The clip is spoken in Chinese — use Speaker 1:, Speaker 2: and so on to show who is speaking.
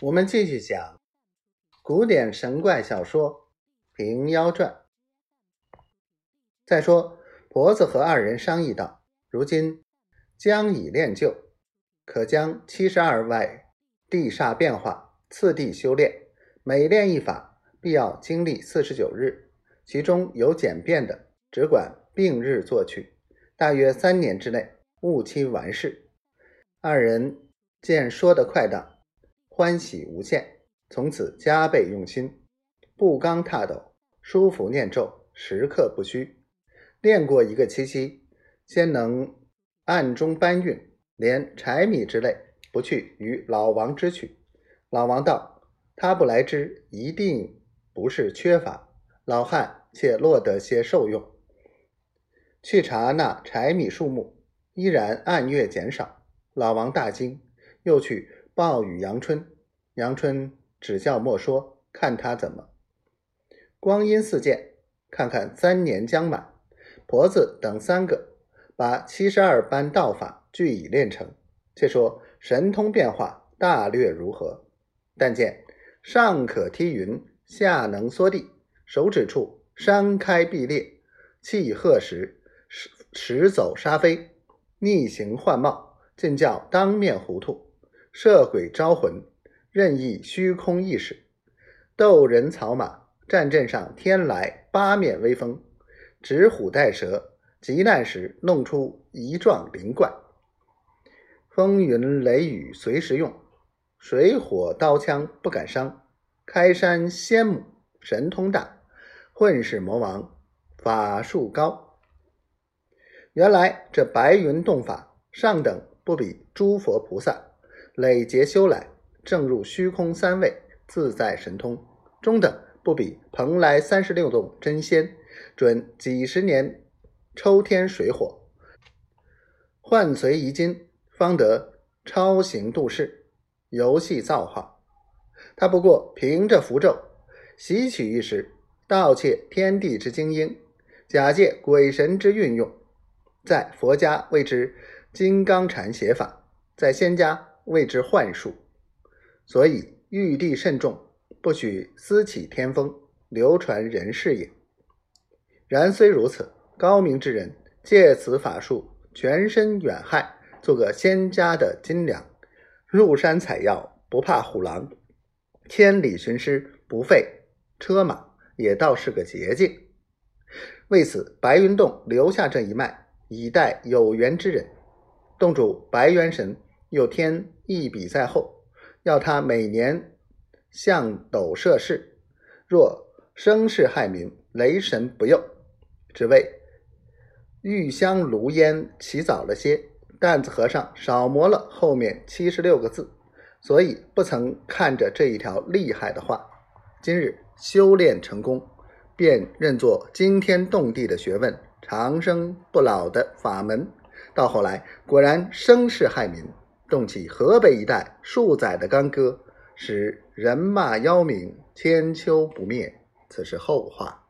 Speaker 1: 我们继续讲古典神怪小说《平妖传》。再说，婆子和二人商议道：“如今将已练就，可将七十二外地煞变化次第修炼。每练一法，必要经历四十九日，其中有简便的，只管并日作去，大约三年之内，务期完事。”二人见说得快当。欢喜无限，从此加倍用心，步罡踏斗，舒服念咒，时刻不虚。练过一个七七，先能暗中搬运，连柴米之类不去与老王支取。老王道：“他不来之，一定不是缺乏。老汉且落得些受用。”去查那柴米数目，依然按月减少。老王大惊，又去。报与阳春，阳春只叫莫说，看他怎么。光阴似箭，看看三年将满，婆子等三个把七十二般道法俱已练成。且说神通变化大略如何？但见上可踢云，下能缩地，手指处山开壁裂，气鹤时时时走沙飞，逆行幻貌，尽叫当面糊涂。摄鬼招魂，任意虚空意识，斗人草马，战阵上天来八面威风，指虎带蛇，急难时弄出一状灵怪，风云雷雨随时用，水火刀枪不敢伤，开山仙母神通大，混世魔王法术高。原来这白云洞法上等不比诸佛菩萨。累劫修来，正入虚空三位，自在神通；中等不比蓬莱三十六洞真仙，准几十年抽天水火，换随遗金，方得超行度世，游戏造化。他不过凭着符咒，吸取一时，盗窃天地之精英，假借鬼神之运用，在佛家谓之金刚禅写法，在仙家。谓之幻术，所以玉帝慎重，不许私起天风，流传人世也。然虽如此，高明之人借此法术，全身远害，做个仙家的金粮，入山采药不怕虎狼，千里寻师不费车马，也倒是个捷径。为此，白云洞留下这一脉，以待有缘之人。洞主白元神。又添一笔在后，要他每年向斗设事，若生事害民，雷神不佑。只为玉香炉烟起早了些，担子和尚少磨了后面七十六个字，所以不曾看着这一条厉害的话。今日修炼成功，便认作惊天动地的学问，长生不老的法门。到后来果然生事害民。动起河北一带数载的干戈，使人骂妖名千秋不灭，此是后话。